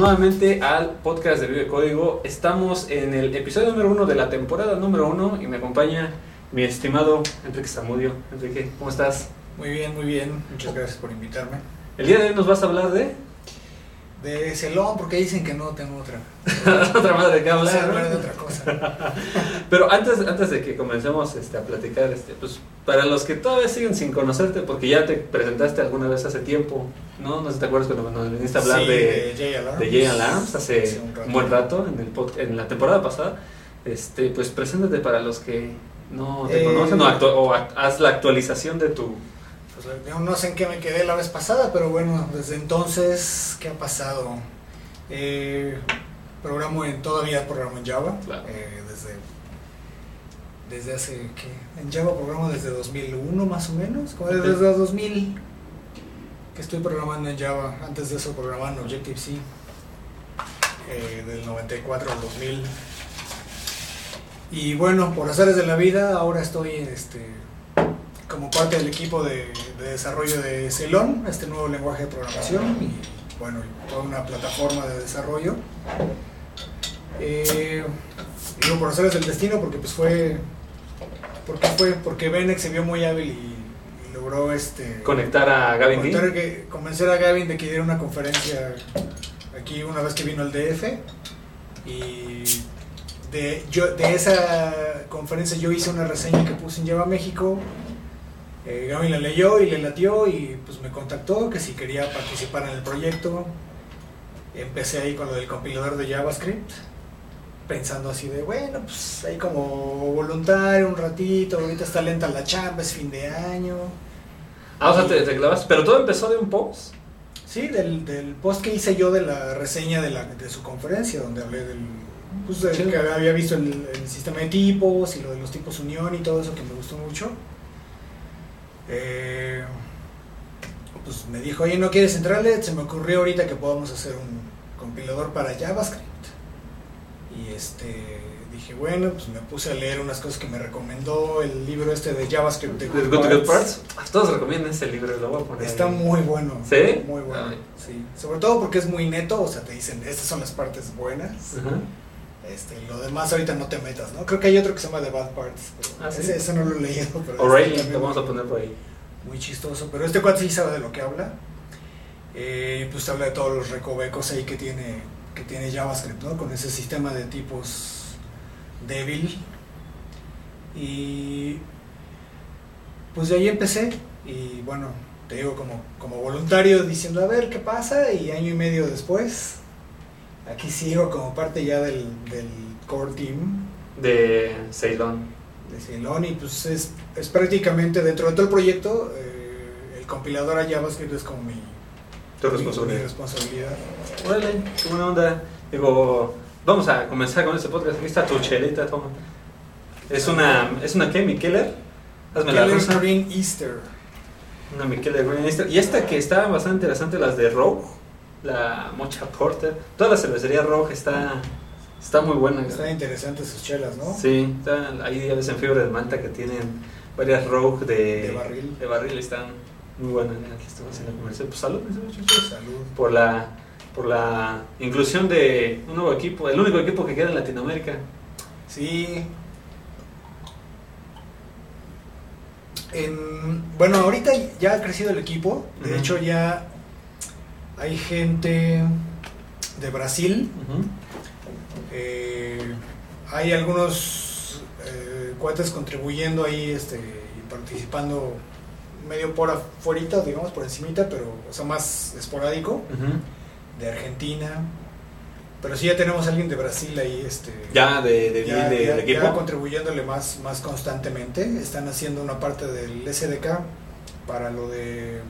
nuevamente al podcast de Vive Código. Estamos en el episodio número uno de la temporada número uno y me acompaña mi estimado Enrique Zamudio. Enrique, ¿cómo estás? Muy bien, muy bien. Muchas gracias por invitarme. El día de hoy nos vas a hablar de... De Celón, porque dicen que no tengo otra. otra madre que hablar. hablar de otra cosa. Pero antes, antes de que comencemos este, a platicar, este, pues para los que todavía siguen sin conocerte, porque ya te presentaste alguna vez hace tiempo, ¿no? No sé si te acuerdas cuando nos viniste a hablar Sí, de, J Alarms. de Jay Alarms hace Hace un buen rato, en, el pod- en la temporada pasada. Este, pues preséntate para los que no te Eh, conocen o, o haz la actualización de tu... Yo no sé en qué me quedé la vez pasada, pero bueno, desde entonces, ¿qué ha pasado? Eh, programo en, todavía programo en Java. Claro. eh, desde, desde hace, ¿qué? En Java programo desde 2001 más o menos, como desde Ok. 2000 que estoy programando en Java. Antes de eso programaba en Objective-C, eh, del 94 al 2000. Y bueno, por azares de la vida, ahora estoy este, como parte del equipo de, de desarrollo de Celon, este nuevo lenguaje de programación y bueno, toda una plataforma de desarrollo. Eh, digo por azares del destino porque pues fue porque fue porque Benex se vio muy hábil y, y logró este Conectar a Gavin que- convencer a Gavin de que diera una conferencia aquí una vez que vino al DF y de, yo, de esa conferencia yo hice una reseña que puse en Java México eh, Gavin la leyó y le latió y pues me contactó que si quería participar en el proyecto empecé ahí con lo del compilador de JavaScript pensando así de bueno pues ahí como voluntario un ratito ahorita está lenta la chamba es fin de año Ah, o sea, te, te clavas. Pero todo empezó de un post. Sí, del, del post que hice yo de la reseña de, la, de su conferencia, donde hablé del. Pues de Sí. que había visto el, el sistema de tipos y lo de los tipos unión y todo eso que me gustó mucho. Eh, pues me dijo, oye, ¿no quieres entrarle? Se me ocurrió ahorita que podamos hacer un compilador para JavaScript. Y este dije, bueno, pues me puse a leer unas cosas que me recomendó el libro este de JavaScript de Good Good Parts. Todos recomiendan ese libro, lo voy a poner. Está muy bueno. ¿Sí? Muy bueno. Sí. Sobre todo porque es muy neto, o sea, te dicen, estas son las partes buenas. Este, lo demás ahorita no te metas, ¿no? Creo que hay otro que se llama The Bad Parts. Ah, ¿sí? ese, ese no lo he leído, pero este O'Reilly, también lo vamos a muy- poner por ahí. Muy chistoso. Pero este cuate sí sabe de lo que habla. Eh, pues habla de todos los recovecos ahí que tiene, que tiene JavaScript, ¿no? Con ese sistema de tipos débil. Y pues de ahí empecé. Y bueno, te digo como, como voluntario diciendo a ver qué pasa. Y año y medio después, aquí sigo como parte ya del, del core team De Ceylon. de Ceylon. Y pues es, es prácticamente dentro de todo el proyecto, eh, el compilador a JavaScript es como mi, Tu mi- mi responsabilidad. responsabilidad. Órale, qué buena onda. Digo, vamos a comenzar con este podcast. Aquí está tu chelita, toma. Es una, ¿es una qué? ¿Mikeller? Hazme la Keller rusa. Green Easter. Una Mikeller Green Easter. Y esta que está bastante interesante, las de Rogue. La Mocha Porter. Toda la cervecería Rogue está, está muy buena. Están interesantes sus chelas, ¿no? Sí, está, ahí ya ves en fiebre de manta que tienen varias Rogue de, De barril. De barril están muy buenas. Aquí estamos haciendo comercial. Pues salud, por la por la inclusión de un nuevo equipo, el único equipo que queda en Latinoamérica. Sí. En- bueno, ahorita ya ha crecido el equipo. De hecho, ya hay gente de Brasil. Eh, hay algunos eh, cuates contribuyendo ahí este, y participando medio por afuera, digamos, por encimita, pero o sea, más esporádico. De Argentina. Pero sí ya tenemos a alguien de Brasil ahí, este, Ya de, de, ya, de- ya- equipo. contribuyéndole más, más constantemente. Están haciendo una parte del SDK para lo de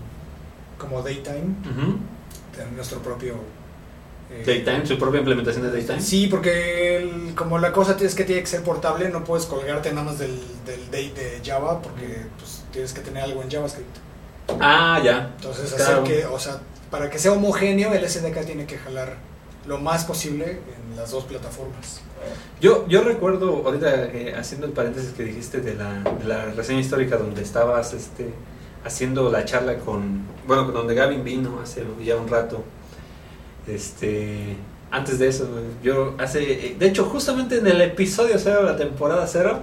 como Daytime. Tener nuestro propio... eh, Daytime, su propia implementación de Daytime. Sí, porque el- como la cosa es que tiene que ser portable, no puedes colgarte nada más del, del date de Java porque pues, tienes que tener algo en JavaScript. Ah, ya. Entonces, Claro. hacer que, o sea, para que sea homogéneo, el SDK tiene que jalar lo más posible en las dos plataformas. Yo, yo recuerdo, ahorita eh, haciendo el paréntesis que dijiste de la, de la reseña histórica donde estabas este, haciendo la charla con, bueno, con donde Gavin vino hace ya un rato. Este, antes de eso, yo hace, de hecho, justamente en el episodio cero de la temporada cero,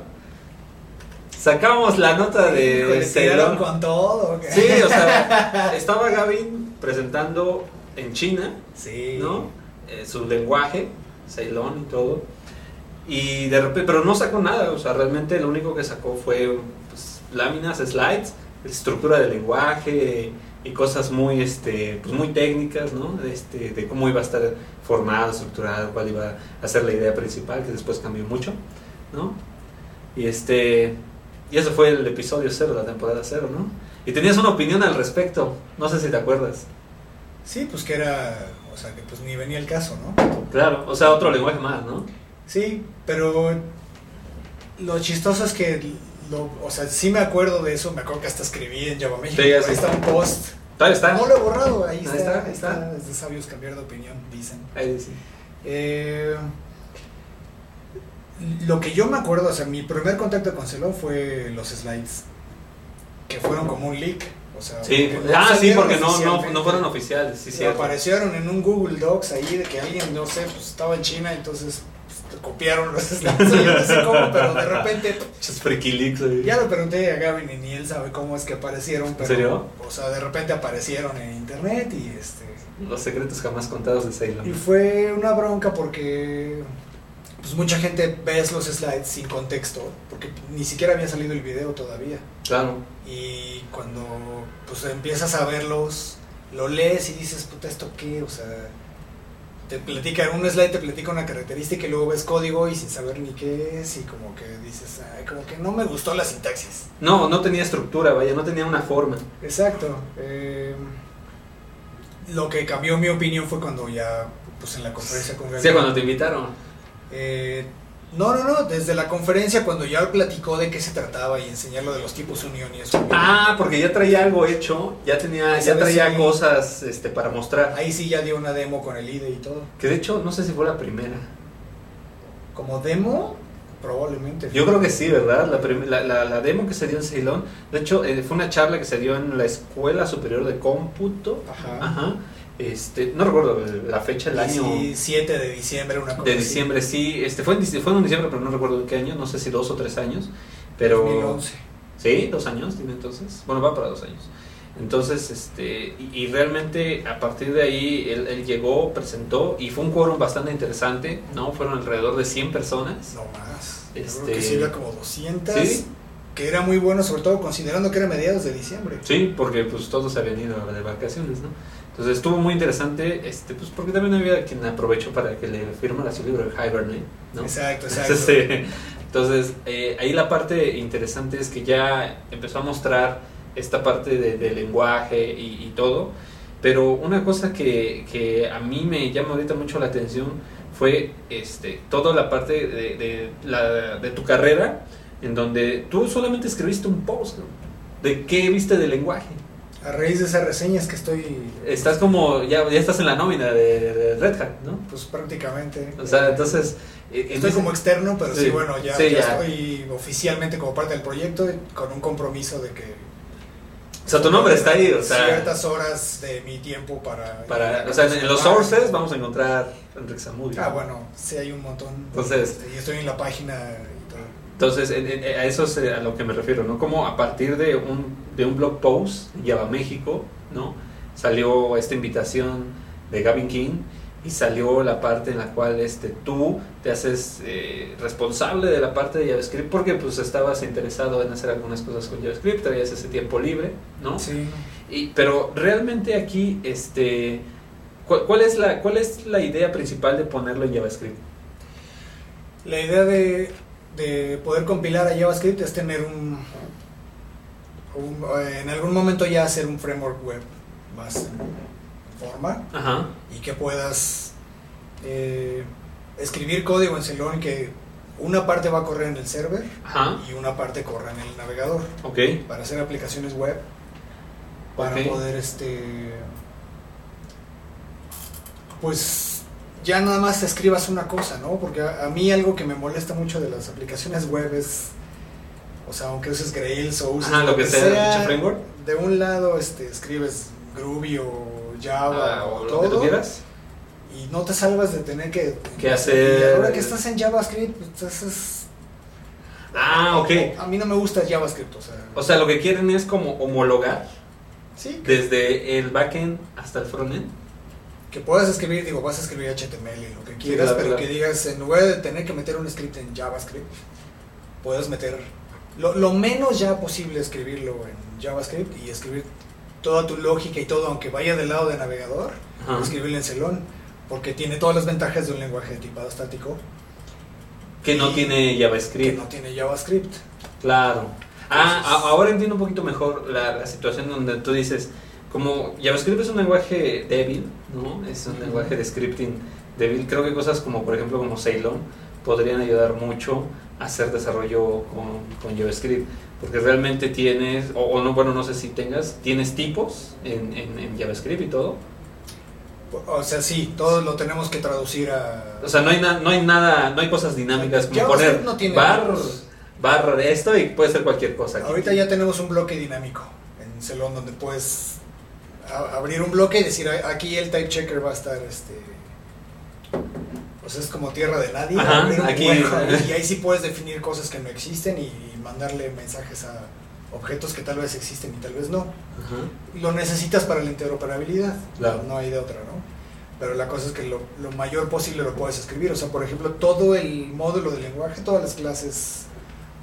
sacamos la nota de Ceylon. tiraron con todo. Sí, o sea, estaba Gavin presentando en China, Sí. ¿no? Eh, su lenguaje, Ceylon y todo. Y de repente, pero no sacó nada, o sea, realmente lo único que sacó fue pues, láminas, slides, estructura del lenguaje y cosas muy, este, pues muy técnicas, ¿no? Este, de cómo iba a estar formado, estructurado, cuál iba a ser la idea principal, que después cambió mucho, ¿no? Y este, y eso fue el episodio cero, la temporada cero, ¿no? Y tenías una opinión al respecto, no sé si te acuerdas. Sí, pues que era, o sea, que pues ni venía el caso, ¿no? Claro, o sea, otro lenguaje más, ¿no? Sí, pero lo chistoso es que, lo, o sea, sí me acuerdo de eso, me acuerdo que hasta escribí en Java México, Sí, ahí está un post. Todavía está. No lo he borrado, ahí, Ahí está, está, ahí ahí está. Es de sabios cambiar de opinión, dicen. Ahí dice. Eh, lo que yo me acuerdo, o sea, mi primer contacto con Celon fue los slides, que fueron como un leak. O sea, Sí, ah, sí, porque no, no, no fueron oficiales, sí, aparecieron en un Google Docs ahí de que alguien, no sé, pues estaba en China, entonces copiaron los slides. Yo no sé cómo, pero de repente ya lo pregunté a Gavin y ni él sabe cómo es que aparecieron, pero serio? o sea, de repente aparecieron en internet y este Los secretos jamás contados de y Ceylon. fue una bronca porque pues mucha gente ves los slides sin contexto, porque ni siquiera había salido el video todavía. Claro. Y cuando pues empiezas a verlos, lo lees y dices, puta, ¿esto qué? O sea, te platica, en un slide te platica una característica y luego ves código y sin saber ni qué es y como que dices, ay, como que no me gustó la sintaxis. No, no tenía estructura, vaya, no tenía una forma. Exacto. eh, lo que cambió mi opinión fue cuando ya, pues en la conferencia con Sí, Gabriel, cuando te invitaron. eh, no, no, no, desde la conferencia cuando ya platicó de qué se trataba y enseñar lo de los tipos unión y eso. Ah, porque ya traía algo hecho, ya tenía, ya traía sí. cosas este, para mostrar. Ahí sí ya dio una demo con el IDE y todo. Que de hecho, no sé si fue la primera. Como demo, probablemente. Yo creo que sí, ¿verdad? La, la, la- demo que se dio en Ceylon. De hecho, eh, fue una charla que se dio en la Escuela Superior de Cómputo. Ajá. Ajá. Este, no recuerdo la fecha, el año. Sí, 7 de diciembre, una cosa De así. diciembre, sí. Este, fue, en, fue en diciembre, pero no recuerdo en qué año. No sé si dos o tres años. Pero. 2011. Sí, dos años tiene entonces. Bueno, va para dos años. Entonces, este, y, y realmente a partir de ahí él, él llegó, presentó y fue un quórum bastante interesante, ¿no? Fueron alrededor de 100 personas. No más. Yo Este- creo que sí había como 200. Sí. Que era muy bueno, sobre todo considerando que era mediados de diciembre. Sí, porque pues todos habían ido de vacaciones, ¿no? Entonces estuvo muy interesante, este, pues porque también había quien aprovechó para que le firmara su libro de Hibernate, ¿no? Exacto, exacto. Entonces, eh, entonces, eh, ahí la parte interesante es que ya empezó a mostrar esta parte de, de lenguaje y, y todo, pero una cosa que, que a mí me llama ahorita mucho la atención fue este, toda la parte de, de, la, de tu carrera en donde tú solamente escribiste un post, ¿no? ¿De qué viste del lenguaje? A raíz de esas reseñas que estoy, Estás como, ya, ya estás en la nómina de, de Red Hat, ¿no? pues prácticamente. O sea, entonces... eh, Estoy entonces- como externo, pero sí, Sí, bueno, ya, sí, ya ya. estoy oficialmente como parte del proyecto con un compromiso de que. O sea, tu nombre está ahí, o sea... Ciertas horas de mi tiempo para. Para, o sea, en, en los sources vamos a encontrar Enrique Zamudio. Ah, bueno, sí hay un montón. Entonces- y estoy en la página. Entonces, en- en- a eso es eh, a lo que me refiero, ¿no? Como a partir de un, de un blog post, Java México, ¿no? Salió esta invitación de Gavin King y salió la parte en la cual este, tú te haces eh, responsable de la parte de JavaScript porque pues estabas interesado en hacer algunas cosas con JavaScript, traías ese tiempo libre, ¿no? Sí. Y, pero realmente aquí, este, ¿cuál, cuál es la, ¿cuál es la idea principal de ponerlo en JavaScript? La idea de, de poder compilar a JavaScript es tener un, un- En algún momento ya hacer un framework web más en forma Ajá. y que puedas eh, escribir código en Ceylon que una parte va a correr en el server Ajá. y una parte corre en el navegador Ok. para hacer aplicaciones web para poder este pues ya nada más escribas una cosa no porque a, a mí algo que me molesta mucho de las aplicaciones web es o sea aunque uses Grails o uses Ajá, lo que sea, dicho framework. de un lado este escribes Groovy o Java Ah, o, o lo que tú todo quieras. y no te salvas de tener que, ¿Qué hacer? Y ahora que estás en JavaScript, pues es, Ah, ok. a mí no me gusta JavaScript, o sea, O sea, lo que quieren es como homologar sí, que, desde el backend hasta el frontend. Que puedas escribir, digo, vas a escribir HTML y lo que quieras, claro, pero claro. que digas, en lugar de tener que meter un script en JavaScript, puedes meter lo, lo menos ya posible escribirlo en JavaScript y escribir toda tu lógica y todo, aunque vaya del lado de navegador, Ajá. escribirlo en Celón, porque tiene todas las ventajas de un lenguaje de tipado estático Que no tiene que JavaScript. no tiene JavaScript. Claro. Ah, Entonces- ahora entiendo un poquito mejor la, la situación donde tú dices, como JavaScript es un lenguaje débil, ¿no? Es un lenguaje de scripting débil. Creo que cosas como, por ejemplo, como Ceylon podrían ayudar mucho a hacer desarrollo con, con JavaScript. Porque realmente tienes, o, o no, bueno, no sé si tengas, tienes tipos en, en- en JavaScript y todo. O sea, sí, todo lo tenemos que traducir a... O sea, no hay, na- no hay nada, no hay cosas dinámicas como JavaScript poner no tiene bar, bar de esto y puede ser cualquier cosa. aquí. Ahorita ya tenemos un bloque dinámico en Celón donde puedes a- abrir un bloque y decir "A- aquí el type checker va a estar este pues es como tierra de nadie Ajá, abrir un aquí- hueco ahí, y ahí sí puedes definir cosas que no existen y mandarle mensajes a objetos que tal vez existen y tal vez no. Ajá. lo necesitas para la interoperabilidad Claro. no hay de otra no pero la cosa es que lo, lo mayor posible lo puedes escribir. O sea por ejemplo todo el módulo del lenguaje todas las clases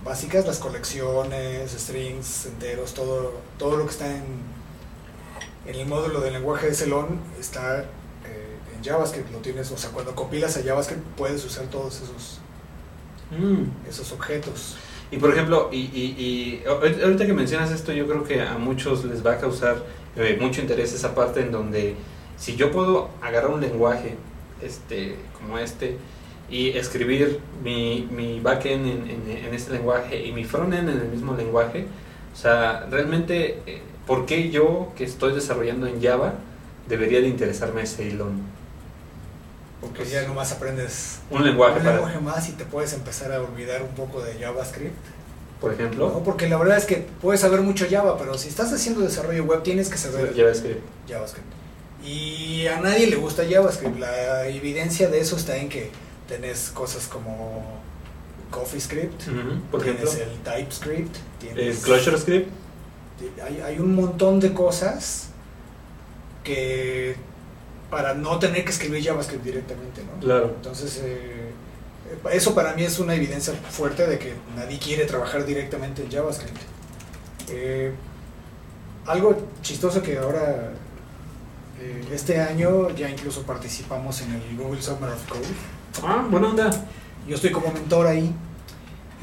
básicas las colecciones strings enteros todo todo lo que está en en el módulo del lenguaje de Celon está eh, en JavaScript lo tienes o sea cuando compilas a JavaScript puedes usar todos esos Mm. esos objetos Y por ejemplo, y, y, y ahor- ahorita que mencionas esto, yo creo que a muchos les va a causar eh, mucho interés esa parte en donde si yo puedo agarrar un lenguaje este, como este y escribir mi, mi backend en, en, en este lenguaje y mi frontend en el mismo lenguaje, o sea, realmente, eh, ¿por qué yo que estoy desarrollando en Java debería de interesarme Ceylon? porque Pues, ya nomás aprendes Un lenguaje un para, más y te puedes empezar a olvidar un poco de JavaScript por ¿no? ejemplo, Porque la verdad es que puedes saber mucho Java, pero si estás haciendo desarrollo web tienes que saber JavaScript. JavaScript. Y a nadie le gusta JavaScript. La evidencia de eso está en que tenés cosas como CoffeeScript, Por ejemplo, tienes el TypeScript, el tienes, ClojureScript. Hay, hay un montón de cosas que para no tener que escribir JavaScript directamente, ¿no? Claro. Entonces, eh, eso para mí es una evidencia fuerte de que nadie quiere trabajar directamente en JavaScript. Eh, algo chistoso que ahora, eh, este año ya incluso participamos en el Google Summer of Code. Ah, buena onda. Yo estoy como mentor ahí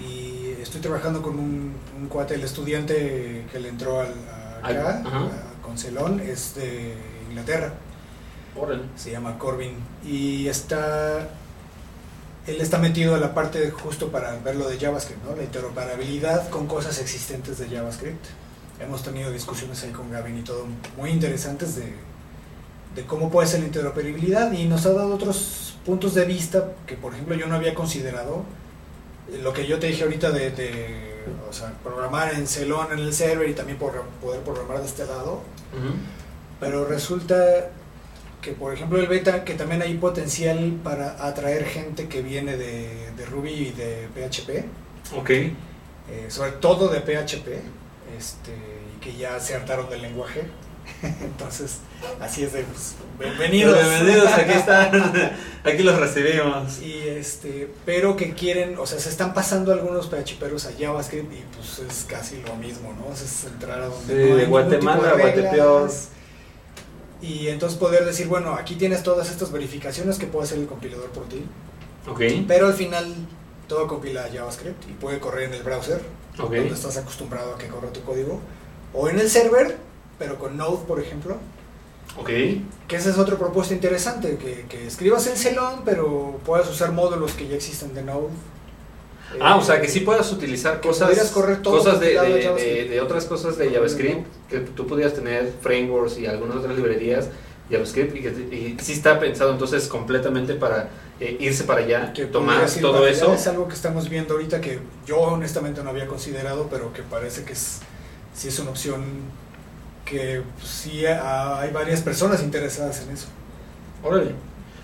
y estoy trabajando con un, un cuate, el estudiante que le entró al, a acá, a- con Celón, es de Inglaterra se llama Corbin y está él está metido a la parte justo para ver lo de JavaScript, ¿no? La interoperabilidad con cosas existentes de JavaScript. Hemos tenido discusiones ahí con Gavin y todo muy interesantes de, de cómo puede ser la interoperabilidad y nos ha dado otros puntos de vista que por ejemplo yo no había considerado. Lo que yo te dije ahorita de, de, o sea, programar en Celon en el server y también por- poder programar de este lado, pero resulta que, por ejemplo, el beta, que también hay potencial para atraer gente que viene de, de Ruby y de PHP, Ok. eh, sobre todo de PHP, este, y que ya se hartaron del lenguaje. Entonces, así es de, pues, bienvenidos. Bienvenidos, aquí están. Aquí los recibimos. Y este, pero que quieren, o sea, se están pasando algunos PHPeros a JavaScript y pues es casi lo mismo, ¿no? Es entrar a donde Sí, no de hay Guatemala de a Guatepeor. Y entonces poder decir, bueno, aquí tienes todas estas verificaciones que puede hacer el compilador por ti, Ok. pero al final todo compila a JavaScript y puede correr en el browser, donde estás acostumbrado a que corra tu código, o en el server, pero con Node, por ejemplo, Ok. que esa es otra propuesta interesante, que, que escribas en Celon, pero puedas usar módulos que ya existen de Node. Ah, Eh, o sea, que sí puedas utilizar cosas, correr todo cosas de, de- de- de otras cosas de JavaScript, que tú pudieras tener frameworks y algunas otras librerías JavaScript y que y sí está pensado entonces completamente para eh, irse para allá, que tomar todo eso. Es algo que estamos viendo ahorita que yo honestamente no había considerado, pero que parece que es, sí es una opción que pues, sí ha- hay varias personas interesadas en eso. Órale.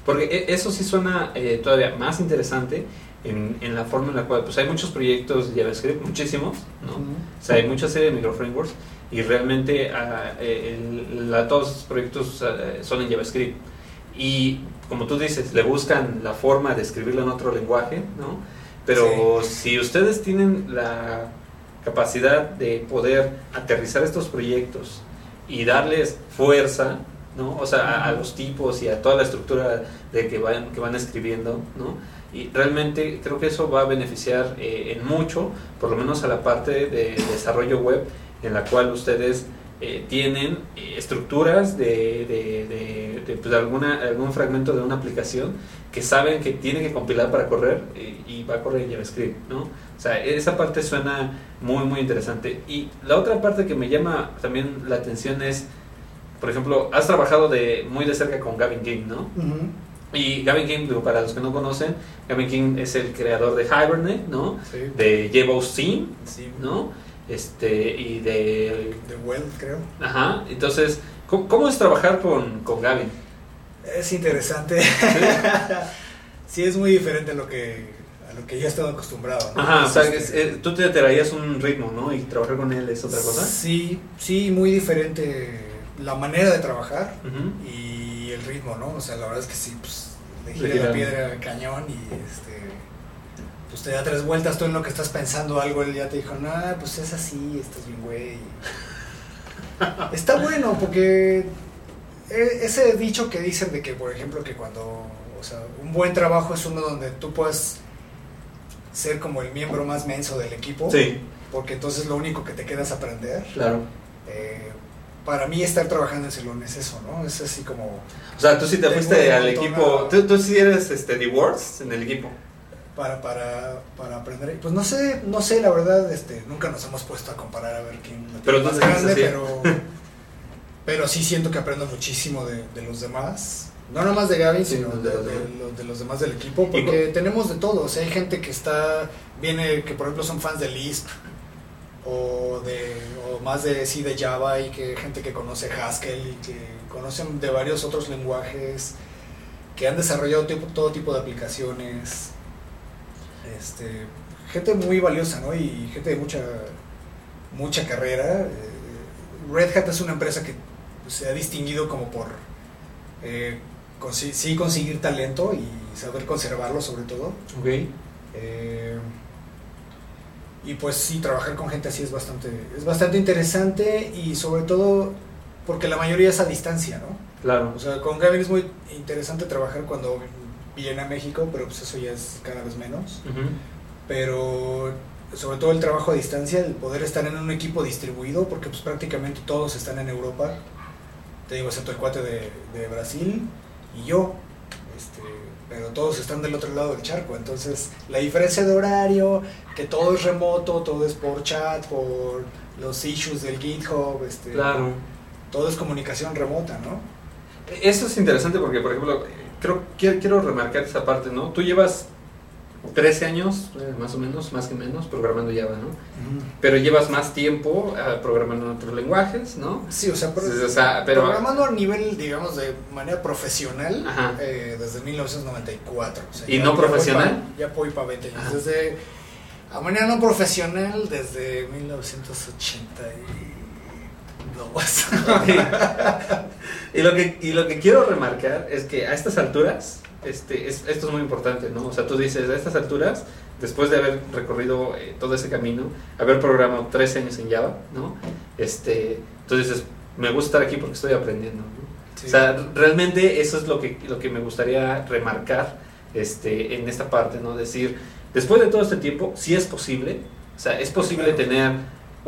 Porque e- eso sí suena eh, todavía más interesante en, en la forma en la cual, pues hay muchos proyectos de JavaScript, muchísimos, ¿no? O sea, hay mucha serie de microframeworks y realmente eh, el- la- todos estos proyectos ah, son en JavaScript. Y como tú dices, le buscan la forma de escribirlo en otro lenguaje, ¿no? Pero si ustedes tienen la capacidad de poder aterrizar estos proyectos y darles fuerza, ¿no? O sea, a, los tipos y a toda la estructura de que van, que van escribiendo, ¿no? Y realmente creo que eso va a beneficiar eh, en mucho, por lo menos a la parte de desarrollo web, en la cual ustedes eh, tienen eh, estructuras de, de, de- de, pues, alguna, algún fragmento de una aplicación que saben que tiene que compilar para correr eh, y va a correr en JavaScript, ¿no? O sea, esa parte suena muy, muy interesante. Y la otra parte que me llama también la atención es, por ejemplo, has trabajado de, muy de cerca con Gavin King, ¿no? Ujú. Y Gavin King, para los que no conocen, Gavin King es el creador de Hibernate, ¿no? Sí. De JBossTeam, Sí. ¿no? Este, y de... De Well, creo. Ajá, entonces, ¿cómo, cómo es trabajar con, con Gavin? Es interesante. sí, es muy diferente a lo que, a lo que yo he estado acostumbrado. ¿no? Ajá, o sea, Este, es- eh, tú te traías un ritmo, ¿no? Y trabajar con él es otra cosa. Sí, sí, muy diferente la manera de trabajar y el ritmo, ¿no? O sea, la verdad es que sí, pues le gira. la piedra al cañón y este pues te da tres vueltas tú en lo que estás pensando algo, él ya te dijo, nah, pues es así, estás bien güey. Está bueno porque e- ese dicho que dicen de que, por ejemplo, que cuando, o sea, un buen trabajo es uno donde tú puedes ser como el miembro más menso del equipo, Sí, porque entonces lo único que te queda es aprender. claro. Eh, para mí estar trabajando en Celón es eso, ¿no? Es así como O sea, tú sí te fuiste al equipo. a- Tú, tú sí eres este, The Words en el equipo. Para, para, para aprender. Pues no sé, no sé, la verdad, este, nunca nos hemos puesto a comparar a ver quién la Pero más grande, pero, pero sí siento que aprendo muchísimo de, de los demás. No nomás de Gaby, Sí, sino de de, los de demás. los, del equipo, porque tenemos de todo. O sea, hay gente que está, viene, que por ejemplo son fans de Lisp, o de o más de sí de Java y que gente que conoce Haskell y que conocen de varios otros lenguajes que han desarrollado tipo- todo tipo de aplicaciones este gente muy valiosa no y gente de mucha mucha carrera Eh, Red Hat es una empresa que se ha distinguido como por eh, consi- sí conseguir talento y saber conservarlo sobre todo Ok. eh, y pues sí, trabajar con gente así es bastante, es bastante interesante y sobre todo porque la mayoría es a distancia, ¿no? Claro. O sea, con Gavin es muy interesante trabajar cuando viene a México, pero pues eso ya es cada vez menos. Ujú. Pero sobre todo el trabajo a distancia, el poder estar en un equipo distribuido, porque pues prácticamente todos están en Europa, te digo, excepto el cuate de, de Brasil y yo, este, pero todos están del otro lado del charco, entonces la diferencia de horario, que todo es remoto, todo es por chat, por los issues del GitHub, este, Claro. todo es comunicación remota, ¿no? Eso es interesante porque, por ejemplo, creo quiero, quiero remarcar esa parte, ¿no? Tú llevas 13 años, eh, más o menos, más que menos, programando Java, ¿no? Pero llevas más tiempo ah, programando en otros lenguajes, ¿no? Sí, o sea, o pero- programando a nivel, digamos, de manera profesional eh, desde 1994. o sea, ¿Y ya- no ya profesional? pa- Ya voy para 20 años. Ajá. Desde, a manera no profesional desde 1982. y, lo que, y lo que quiero remarcar es que a estas alturas, este, es- esto es muy importante, ¿no? O sea, tú dices, a estas alturas, después de haber recorrido eh, todo ese camino, haber programado 13 años en Java, ¿no? Este, tú dices, me gusta estar aquí porque estoy aprendiendo, ¿no? Sí. O sea, realmente eso es lo que, lo que me gustaría remarcar este, en esta parte, ¿no? Decir, después de todo este tiempo, sí es posible, o sea, es posible Claro. tener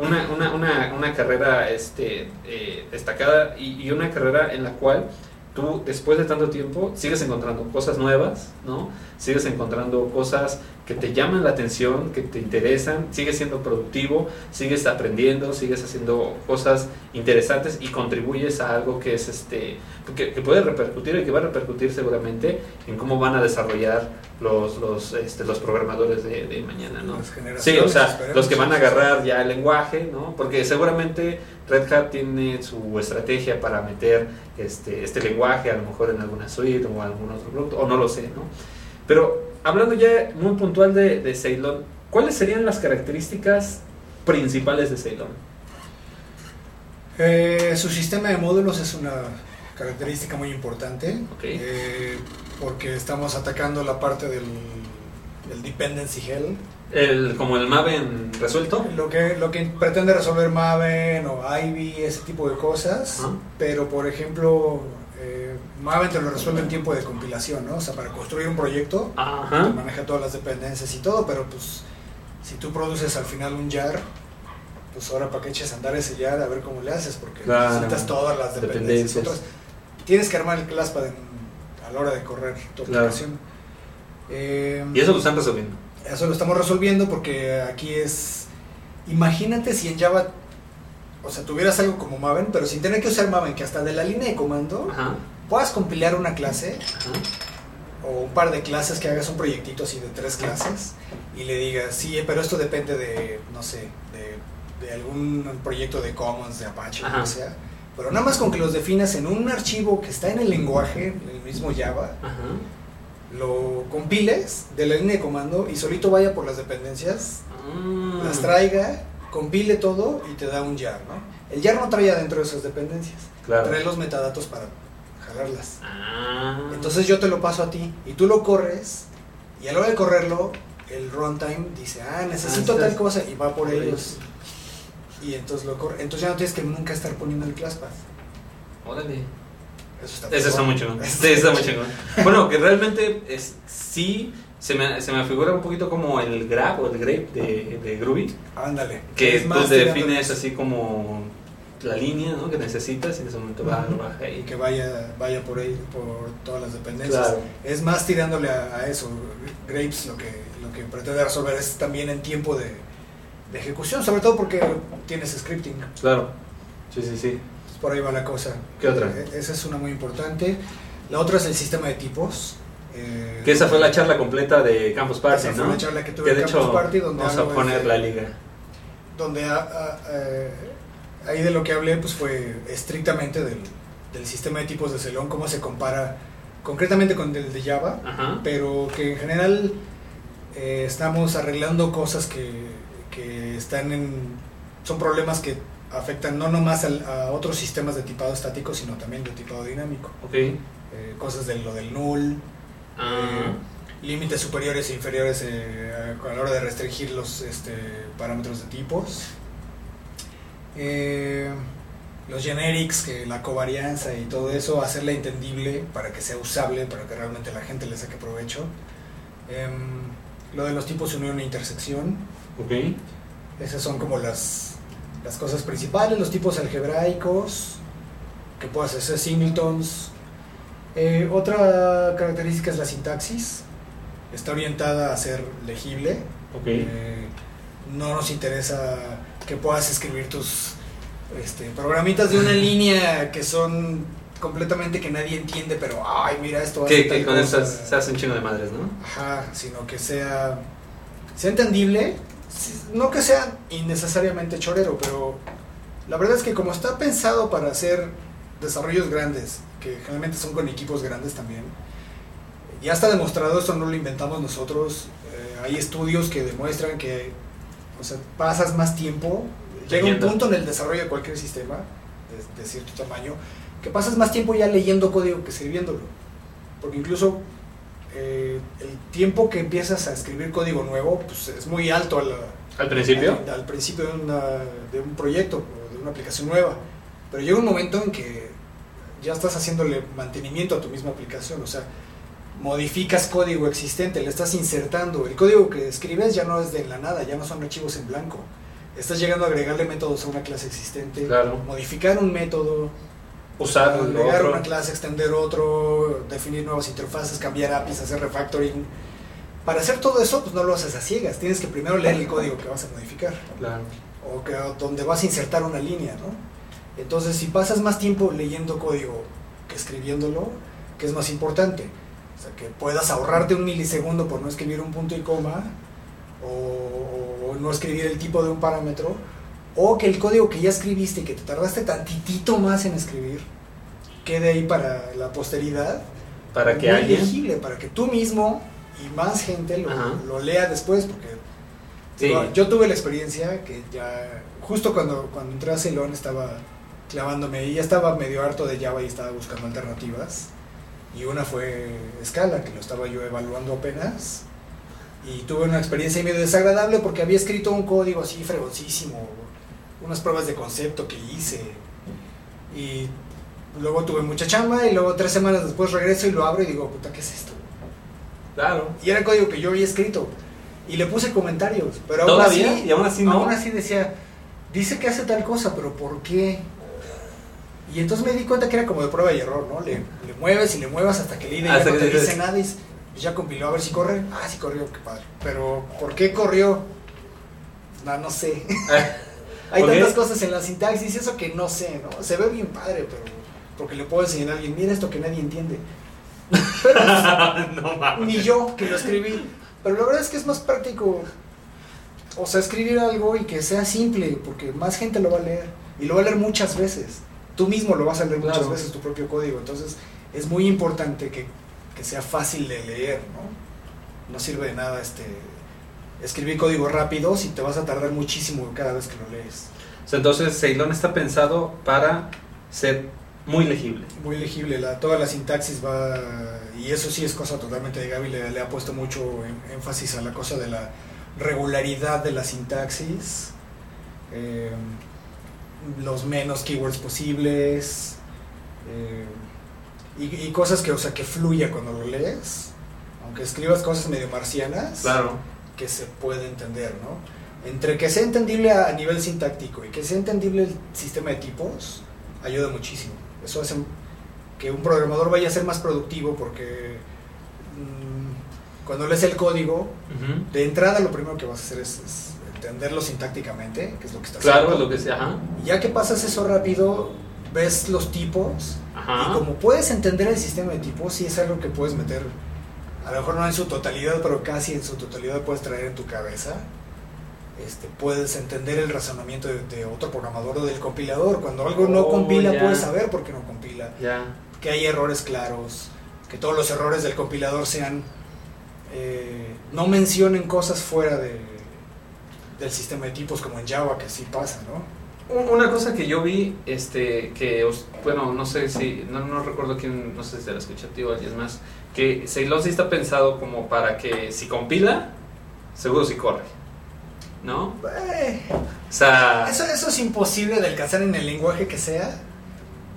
una, una, una, una carrera este, eh, destacada y, y una carrera en la cual tú, después de tanto tiempo, sigues encontrando cosas nuevas, ¿no? Sigues encontrando cosas que te llaman la atención, que te interesan, sigues siendo productivo, sigues aprendiendo, sigues haciendo cosas interesantes y contribuyes a algo que es este que, que puede repercutir y que va a repercutir seguramente en cómo van a desarrollar los los, este, los programadores de, de mañana, ¿no? Sí, o sea, los que van a agarrar ya el lenguaje, ¿no? Porque seguramente Red Hat tiene su estrategia para meter este, este lenguaje, a lo mejor en alguna suite o algún otro producto, o no lo sé, ¿no? Pero hablando ya muy puntual de, de Ceylon, ¿cuáles serían las características principales de Ceylon? Eh, su sistema de módulos es una característica muy importante Ok. eh, porque estamos atacando la parte del, del dependency hell. El, como el Maven resuelto. Lo que, lo que pretende resolver Maven o Ivy, ese tipo de cosas, pero por ejemplo, eh, Maven te lo resuelve en tiempo de compilación, ¿no? O sea, para construir un proyecto, te Ajá. maneja todas las dependencias y todo, pero pues si tú produces al final un jar, pues ahora para que eches a andar ese jar a ver cómo le haces, porque Claro. necesitas todas las dependencias. Dependencias. Otras- tienes que armar el ClassPad en- a la hora de correr tu Claro. aplicación. Eh, Y eso lo están resolviendo. eso lo estamos resolviendo porque aquí es. Imagínate si en Java, o sea, tuvieras algo como Maven, pero sin tener que usar Maven, que hasta de la línea de comando Ajá. puedas compilar una clase Ajá. o un par de clases, que hagas un proyectito así de tres clases y le digas, sí, pero esto depende de, no sé, de, de algún proyecto de Commons, de Apache, o lo Ajá. que sea. Pero nada más con que los definas en un archivo que está en el lenguaje, en el mismo Java, lo compiles de la línea de comando y solito vaya por las dependencias, Mm. las traiga, compile todo y te da un jar, ¿no? El jar no trae adentro de esas dependencias, Claro. trae los metadatos para jalarlas. Ah. Entonces yo te lo paso a ti y tú lo corres y a la hora de correrlo, el runtime dice, ah, necesito Ah, tal cosa y va por por ellos. Y entonces lo corre. Entonces ya no tienes que nunca estar poniendo el ClassPad. Órale. Eso está Eso está muy chingón. Bueno, que realmente es, sí se me, se me figura un poquito como el grab o el grape de, de Groovy, Ándale. que Es tú más defines así como la línea ¿no? que necesitas y en ese momento va, Ujú. baja Y y que vaya, vaya por ahí, por todas las dependencias. Claro. Es más tirándole a, a eso. Grapes lo que, lo que pretende resolver es también en tiempo de, de ejecución, sobre todo porque tienes scripting. Claro. Sí, sí, sí. Por ahí va la cosa. ¿Qué otra? Eh, Esa es una muy importante. La otra es el sistema de tipos. Eh, Que esa fue la charla completa de Campus Party, esa fue ¿no? la charla que tuve Que de en Campus hecho Party, donde vamos a poner de- la liga. donde a- a- eh, ahí de lo que hablé pues fue estrictamente del, del sistema de tipos de Celón, cómo se compara concretamente con el de Java, Ajá. pero que en general eh, estamos arreglando cosas que, que están en son problemas que afectan no nomás al- a otros sistemas de tipado estático, sino también de tipado dinámico. Ok. Eh, cosas de lo del null, Ah, límites superiores e inferiores eh, a a la hora de restringir los este, parámetros de tipos. Eh, los generics, que la covarianza y todo eso, hacerla entendible para que sea usable, para que realmente la gente le saque provecho. Em, lo de los tipos unión e intersección, ok. esas son como las, las cosas principales, los tipos algebraicos, que puedas hacer singletons. Eh, otra característica es la sintaxis, está orientada a ser legible. Eh, no nos interesa que puedas escribir tus este, programitas de una línea que son completamente que nadie entiende, pero ay, mira esto. Que, con cosa". estas se hace un chingo de madres, ¿no? Ajá, sino que sea, sea entendible, no que sea innecesariamente chorero, pero la verdad es que como está pensado para hacer desarrollos grandes, que generalmente son con equipos grandes también, ya está demostrado, esto no lo inventamos nosotros, eh, hay estudios que demuestran que o sea, pasas más tiempo, llega un punto en el desarrollo de cualquier sistema de, de cierto tamaño, que pasas más tiempo ya leyendo código que escribiéndolo. Porque incluso eh, el tiempo que empiezas a escribir código nuevo pues, es muy alto al, Al principio. al, al principio de, una- de un proyecto o de una aplicación nueva. Pero llega un momento en que ya estás haciéndole mantenimiento a tu misma aplicación. O sea, modificas código existente, le estás insertando. El código que escribes ya no es de la nada, ya no son archivos en blanco. Estás llegando a agregarle métodos a una clase existente, Claro. modificar un método, Usar agregar otro. una clase, extender otro, definir nuevas interfaces, cambiar APIs, hacer refactoring. Para hacer todo eso, pues no lo haces a ciegas. Tienes que primero leer el código que vas a modificar. Claro. O que, donde vas a insertar una línea, ¿no? Entonces, si pasas más tiempo leyendo código que escribiéndolo, ¿qué es más importante? O sea, que puedas ahorrarte un milisegundo por no escribir un punto y coma, o, o no escribir el tipo de un parámetro, o que el código que ya escribiste y que te tardaste tantitito más en escribir, quede ahí para la posteridad. Para que alguien. legible, para que tú mismo y más gente lo, lo lea después, porque Sí. digo, yo tuve la experiencia que ya, justo cuando, cuando entré a Ceylon estaba clavándome y ya estaba medio harto de Java y estaba buscando alternativas. Y una fue Scala, que lo estaba yo evaluando apenas. Y tuve una experiencia medio desagradable porque había escrito un código así fregoncísimo, unas pruebas de concepto que hice. Y luego tuve mucha chamba y luego tres semanas después regreso y lo abro y digo, puta, ¿qué es esto? Claro. Y era código que yo había escrito. Y le puse comentarios. Pero aún ¿Todavía? así, ¿Y aún así no? Aún así decía, dice que hace tal cosa, pero ¿por qué? Y entonces me di cuenta que era como de prueba y error, ¿no? Le, le mueves y le muevas hasta que el IDE ya no te dice nada y ya compiló a ver si corre. Ah, sí corrió, qué padre. Pero ¿por qué corrió? No, no sé. Hay tantas cosas en la sintaxis, eso que no sé, ¿no? Se ve bien padre, pero porque le puedo enseñar a alguien, mira esto que nadie entiende. Pero no mames. ni yo que lo escribí. Pero la verdad es que es más práctico, o sea, escribir algo y que sea simple, porque más gente lo va a leer. Y lo va a leer muchas veces. Tú mismo lo vas a leer muchas veces, tu propio código. Entonces, es muy importante que, que sea fácil de leer, ¿no? No sirve de nada este escribir código rápido si te vas a tardar muchísimo cada vez que lo lees. Entonces Ceylon está pensado para ser muy legible. Muy legible, la, toda la sintaxis va, y eso sí es cosa totalmente de Gaby, le, le ha puesto mucho en- énfasis a la cosa de la regularidad de la sintaxis, eh, los menos keywords posibles, eh, y, y cosas que, o sea, que fluya cuando lo lees, aunque escribas cosas medio marcianas, Claro. que se puede entender, ¿no? Entre que sea entendible a nivel sintáctico y que sea entendible el sistema de tipos, ayuda muchísimo. Eso hace que un programador vaya a ser más productivo porque mm, cuando lees el código, de entrada lo primero que vas a hacer es, es entenderlo sintácticamente, que es lo que estás Claro, haciendo. lo que sea. Ajá. Y ya que pasas eso rápido, ves los tipos Ajá. y como puedes entender el sistema de tipos, sí es algo que puedes meter, a lo mejor no en su totalidad, pero casi en su totalidad puedes traer en tu cabeza. Este, puedes entender el razonamiento de, de otro programador o del compilador. Cuando algo no Oh, compila, ya. puedes saber por qué no compila. Ya. Que hay errores claros, que todos los errores del compilador sean. eh, no mencionen cosas fuera de, del sistema de tipos como en Java, que sí pasa, ¿no? Un- Una cosa que yo vi, este, que, bueno, no sé si, no, no recuerdo quién, no sé si se la escuché a ti o a alguien más, que Ceylon sí está pensado como para que si compila, seguro si corre, ¿no? Eh, O sea, Eso, eso es imposible de alcanzar en el lenguaje que sea,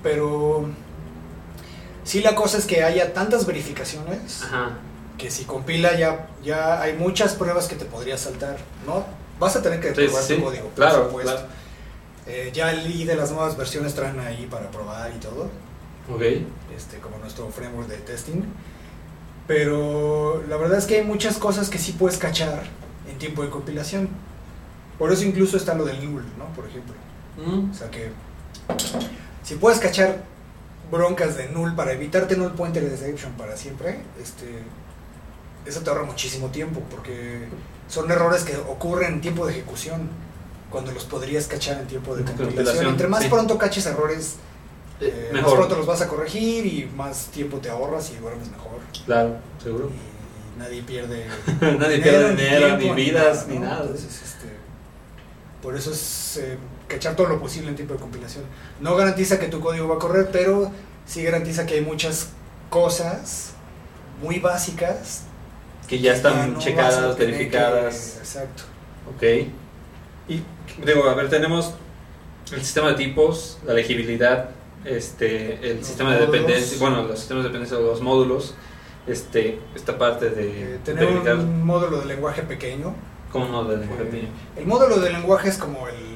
pero sí la cosa es que haya tantas verificaciones ajá, que si compila ya, ya hay muchas pruebas que te podrías saltar, ¿no? Vas a tener que probar sí, tu código, por claro, supuesto. claro. Eh, ya el I de las nuevas versiones traen ahí para probar y todo, ok, este, como nuestro framework de testing. Pero la verdad es que hay muchas cosas que sí puedes cachar en tiempo de compilación. Por eso incluso está lo del null, ¿no? Por ejemplo. Mm, O sea que si puedes cachar broncas de null para evitarte null pointer exception para siempre, este eso te ahorra muchísimo tiempo porque son errores que ocurren en tiempo de ejecución cuando los podrías cachar en tiempo de compilación. Entre más sí. pronto caches errores, eh, más mejor, pronto los vas a corregir y más tiempo te ahorras y duermes mejor. claro, seguro. Y, nadie pierde Nadie pierde dinero, ni vidas, ¿no? ni nada. Entonces, este, por eso es eh, cachar todo lo posible en tiempo de compilación. No garantiza que tu código va a correr, pero sí garantiza que hay muchas cosas muy básicas Que ya están no checadas, verificadas. que- exacto. Ok. Y digo, a ver, tenemos el sistema de tipos, la legibilidad, este, el Los sistema de módulos. dependencia, bueno, los sistemas de dependencia de los módulos, este, esta parte de Eh, tener un módulo de lenguaje pequeño. cómo no de lenguaje Eh, pequeño. El módulo de lenguaje es como el.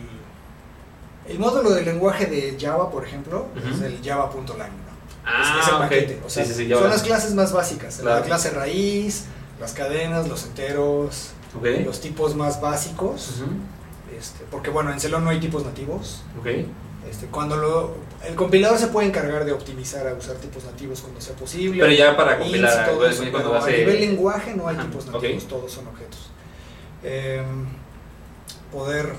El módulo de lenguaje de Java, por ejemplo, Ujú. es el java.lang. ¿no? Ah, es, el ok. paquete. O sea, sí, sí, sí, son las clases más básicas. Claro. La clase raíz, las cadenas, los enteros, Ok. los tipos más básicos. Ujú. este, porque bueno, en Celon no hay tipos nativos. Ok. Este, cuando lo, el compilador se puede encargar de optimizar a usar tipos nativos cuando sea posible. Pero ya para compilar, todo eso, cuando hace- a nivel lenguaje no hay Ajá, tipos nativos, todos son objetos. Em, poder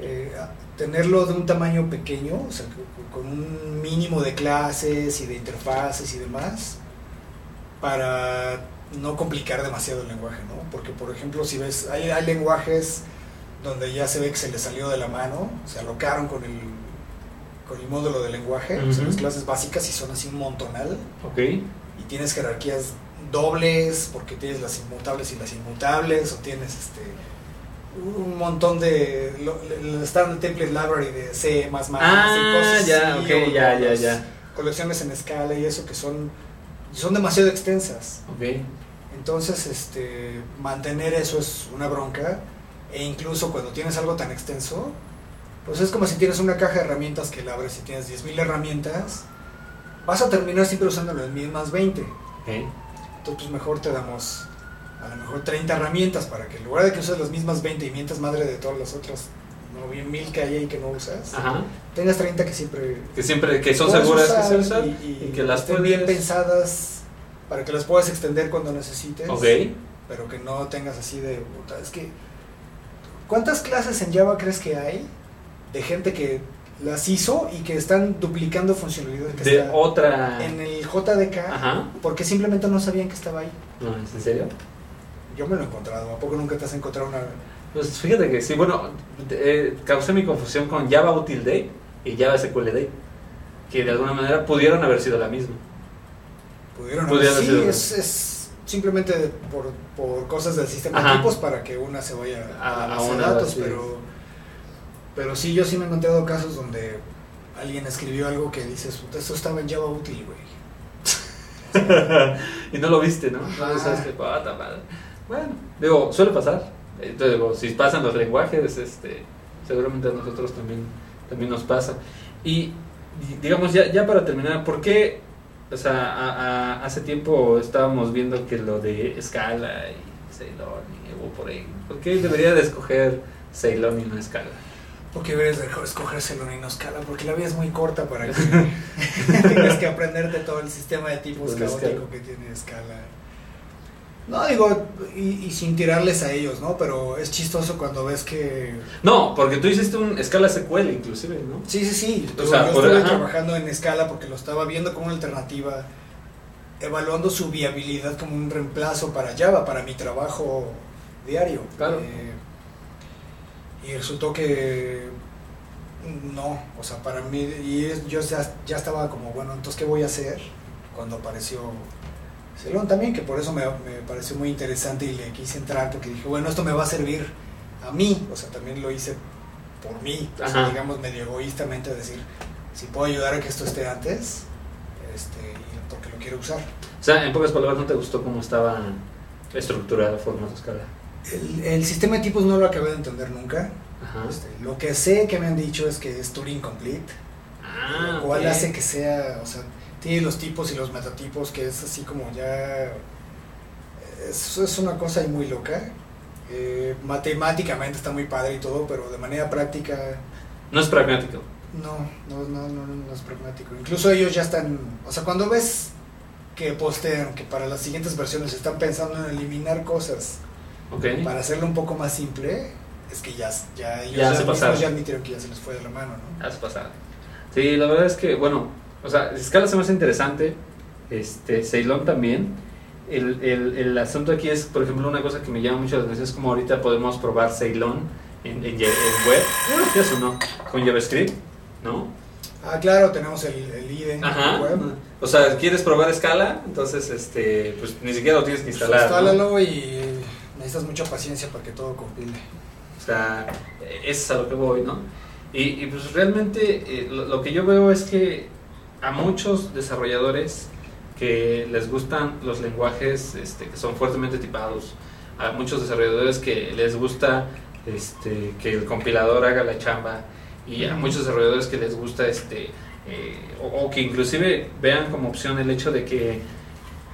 eh, a- tenerlo de un tamaño pequeño, o sea, con un mínimo de clases y de interfaces y demás, para no complicar demasiado el lenguaje, ¿no? Porque, por ejemplo, si ves, hay, hay lenguajes donde ya se ve que se le salió de la mano, se alocaron con el, con el módulo de lenguaje, o sea, Ujú. las clases básicas y son así un montonal, Ok. y tienes jerarquías dobles, porque tienes las inmutables y las inmutables, o tienes este un montón de lo- el standard template library de C++ y Ah, cosas ya, así, ya, ya, ya. colecciones en escala y eso que son son demasiado extensas. Ok. Entonces, este, mantener eso es una bronca. E incluso cuando tienes algo tan extenso, pues es como si tienes una caja de herramientas que la abres y tienes 10.000 herramientas, vas a terminar siempre usando las mismas 20. Ok. Entonces, pues mejor te damos a lo mejor 30 herramientas para que en lugar de que uses las mismas 20 y mientas madre de todas las otras no bien mil que hay ahí que no usas, Ajá. tengas 30 que siempre Que siempre, que son seguras que se usan y, y, que las estén puedes... bien pensadas para que las puedas extender cuando necesites. Ok. pero que no tengas así de puta, es que ¿cuántas clases en Java crees que hay de gente que las hizo y que están duplicando funcionalidad que De está otra... en el JDK Ajá. porque simplemente no sabían que estaba ahí? No, ¿es en serio? Yo me lo he encontrado, ¿a poco nunca te has encontrado una Pues fíjate que sí, bueno, eh, causé mi confusión con Java Util Day y Java SQL Day, que de alguna manera pudieron haber sido la misma. Pudieron haber- sí, sido. es, es simplemente por, por cosas del sistema Ajá. de tipos para que una se vaya A- a, a una, datos, sí. pero pero sí, yo sí me he encontrado casos donde alguien escribió algo que dices, "Puta, esto estaba en Java útil, güey. y no lo viste, ¿no? No sabes qué pata, madre. Bueno, digo, suele pasar. Entonces, digo, si pasan los lenguajes, este, seguramente a nosotros también, también nos pasa. Y di- digamos, ya, ya para terminar, ¿por qué? O sea, a- a- hace tiempo estábamos viendo que lo de Scala y Ceylon y Evo por ahí. ¿Por qué debería de escoger Ceylon y no Scala? Porque deberías de escoger Ceylon y no Scala, porque la vida es muy corta para que tengas que aprenderte todo el sistema de tipos Pues caótico que tiene Scala. No, digo, y, y sin tirarles a ellos, ¿no? Pero es chistoso cuando ves que... No, porque tú hiciste un Scala SQL inclusive, ¿no? Sí, sí, sí. O Yo, sea, yo por- estuve ajá. trabajando en Scala porque lo estaba viendo como una alternativa, evaluando su viabilidad como un reemplazo para Java, para mi trabajo diario. Claro. Eh, y resultó que no, o sea, para mí, y yo ya, ya estaba como, bueno, entonces, ¿qué voy a hacer? Cuando apareció Celon también, que por eso me, me pareció muy interesante y le quise entrar, porque dije, bueno, esto me va a servir a mí, o sea, también lo hice por mí, o sea, digamos, medio egoístamente, decir, si puedo ayudar a que esto esté antes, este, porque lo quiero usar. O sea, en pocas palabras, ¿no te gustó cómo estaba estructurada formato Scala? El, el sistema de tipos no lo acabé de entender nunca. Ajá. Este, lo que sé que me han dicho es que es Turing Complete. Ah, lo cual ok. hace que sea, o sea, tiene los tipos y los metatipos que es así como ya... Es, es una cosa ahí muy loca. Eh, matemáticamente está muy padre y todo, pero de manera práctica No es pragmático. no, no, no, no, no es pragmático. Incluso ellos ya están, o sea, cuando ves que postean que para las siguientes versiones están pensando en eliminar cosas Ok. para hacerlo un poco más simple, es que ya, ya ellos Ya ya, se mismos pasaron. ya admitieron que ya se les fue de la mano, ¿no? Haz pasar. Sí, la verdad es que, bueno, o sea, Scala se me hace interesante. Este, Ceylon también. El, el, el asunto aquí es, por ejemplo, una cosa que me llama mucho la atención es como ahorita podemos probar Ceylon en, en, en web. ¿Ya o no? Con JavaScript, ¿no? Ah, claro, tenemos el, el IDE Ajá. web. O sea, ¿quieres probar Scala? Entonces, este, pues ni siquiera lo tienes que instalar. ¿no? Instálalo y necesitas mucha paciencia para que todo compile. O sea, eso es a lo que voy, ¿no? Y, y, pues realmente eh, lo, lo que yo veo es que a muchos desarrolladores que les gustan los lenguajes este, que son fuertemente tipados, a muchos desarrolladores que les gusta este, que el compilador haga la chamba y a muchos desarrolladores que les gusta este eh, o, o que inclusive vean como opción el hecho de que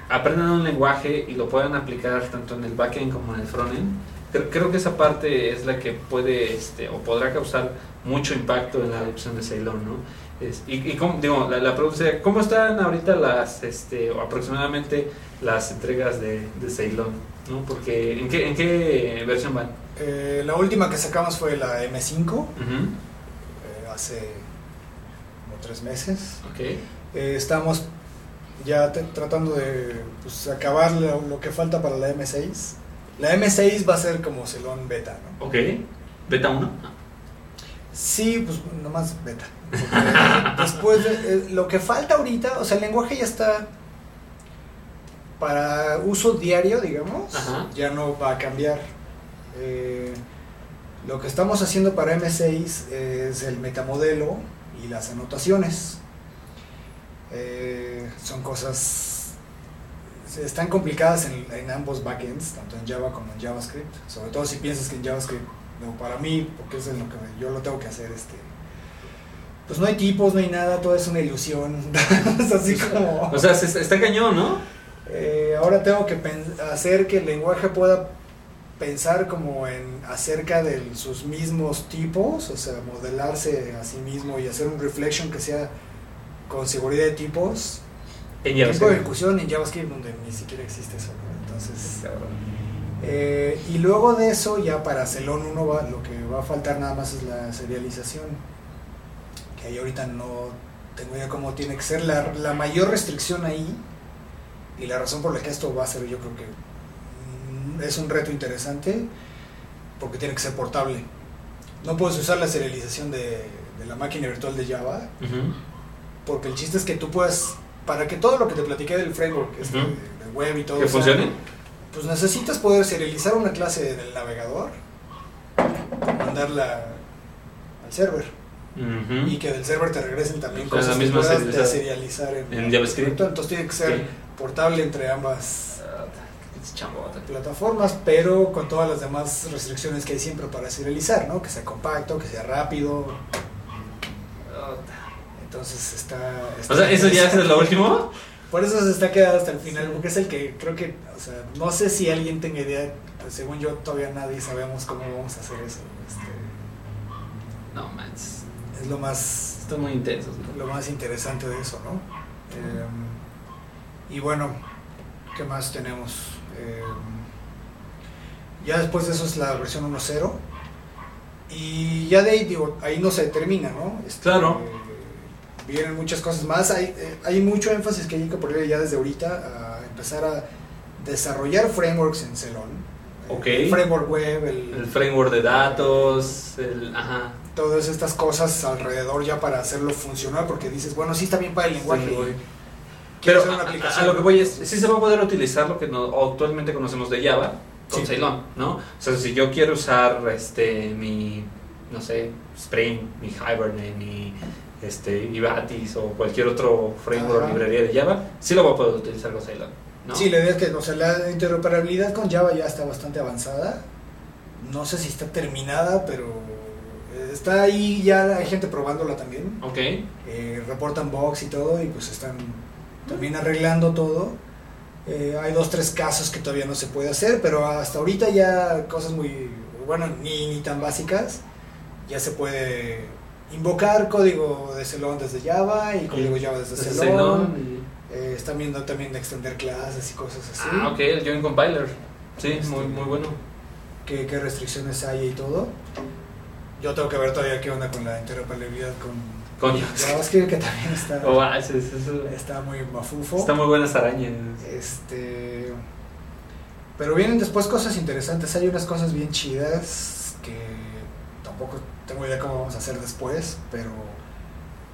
aprendan un lenguaje y lo puedan aplicar tanto en el backend como en el frontend. Creo, creo que esa parte es la que puede este, o podrá causar mucho impacto en la adopción de Ceylon, ¿no? Es- y, y cómo, digo, la, la pregunta sería, ¿cómo están ahorita las, este, aproximadamente las entregas de, de Ceylon? ¿no? Porque, ¿en qué, ¿en qué versión van? Eh, la última que sacamos fue la M5, Ujú, eh, hace como tres meses. Ok, Eh, estamos ya te- tratando de pues, acabar lo, lo que falta para la M6. La M6 va a ser como Celón beta, ¿no? ok. ¿Beta 1? Sí, pues nomás beta. Después, de- eh, lo que falta ahorita, o sea, el lenguaje ya está para uso diario, digamos, Ajá. ya no va a cambiar. Eh, lo que estamos haciendo para M6 es el metamodelo y las anotaciones. Eh, son cosas, están complicadas en, en ambos backends, tanto en Java como en JavaScript, sobre todo si piensas que en JavaScript no, para mí, porque es en lo que yo lo tengo que hacer, este, pues no hay tipos, no hay nada, todo es una ilusión, es así como... O sea, se- está cañón, ¿no? Eh, ahora tengo que hacer que el lenguaje pueda pensar como en acerca de sus mismos tipos, o sea, modelarse a sí mismo y hacer un reflection que sea con seguridad de tipos. En Tipo de JavaScript. ejecución en JavaScript donde ni siquiera existe eso, ¿no? Entonces... Eh, y luego de eso, ya para Celon 1 va, lo que va a faltar nada más es la serialización. Que ahí ahorita no tengo idea cómo tiene que ser. La, la mayor restricción ahí, y la razón por la que esto va a ser, yo creo que mm, es un reto interesante, porque tiene que ser portable. No puedes usar la serialización de, de la máquina virtual de Java, porque el chiste es que tú puedas, para que todo lo que te platiqué del framework, este, de, de web y todo ¿Que eso, funcione? pues necesitas poder serializar una clase del navegador, mandarla al server Y que del server te regresen también O sea, cosas la que misma puedas serializar. en, En JavaScript. Entonces tiene que ser portable entre ambas chambota. plataformas, pero con todas las demás restricciones que hay siempre para serializar, ¿no? Que sea compacto, que sea rápido. Entonces está... está O sea, ¿eso ya es lo último? Por eso se está quedando hasta el final, porque es el que creo que, o sea, no sé si alguien tenga idea, pues según yo todavía nadie sabemos cómo vamos a hacer eso. Este, No manches. Es lo más, Está muy intenso. lo más interesante de eso, ¿no? Eh, y bueno, ¿qué más tenemos? Eh, ya después de eso es la versión 1.0 y ya de ahí, digo, ahí no se termina, ¿no? Este, Claro. vienen muchas cosas más. Hay, eh, hay mucho énfasis que hay que poner ya desde ahorita a empezar a desarrollar frameworks en Celon. Ok. El framework web, el, El framework de datos, el... Ajá. Todas estas cosas alrededor ya para hacerlo funcionar, porque dices, bueno, sí está bien para el lenguaje. Sí, Pero hacer una a- a, aplicación. a lo que voy es, sí se va a poder utilizar lo que no- actualmente conocemos de Java con Sí. Ceylon, ¿no? O sea, si yo quiero usar este mi, no sé, Spring, mi Hibernate, mi este, Ibatis o cualquier otro framework o librería de Java, sí lo voy a poder utilizar con Ceylon, ¿no? Sí, la idea es que o sea, la interoperabilidad con Java ya está bastante avanzada. No sé si está terminada, pero está ahí, ya hay gente probándola también. Ok. Eh, reportan bugs y todo, y pues están también arreglando todo. Eh, hay dos, tres casos que todavía no se puede hacer, pero hasta ahorita ya cosas muy, bueno, ni, ni tan básicas. Ya se puede invocar código de Celon desde Java y código Java desde Desde Celon. Eh, están viendo también de extender clases y cosas así. Ah, ok, el Join Compiler. Sí, Este- muy, muy bueno. qué, qué restricciones hay y todo. Yo tengo que ver todavía qué onda con la interoperabilidad con Coño. JavaScript, que también está, Oh, ah, está muy mafufo. Está muy buenas arañas. Este, pero vienen después cosas interesantes. Hay unas cosas bien chidas que tampoco tengo idea cómo vamos a hacer después, pero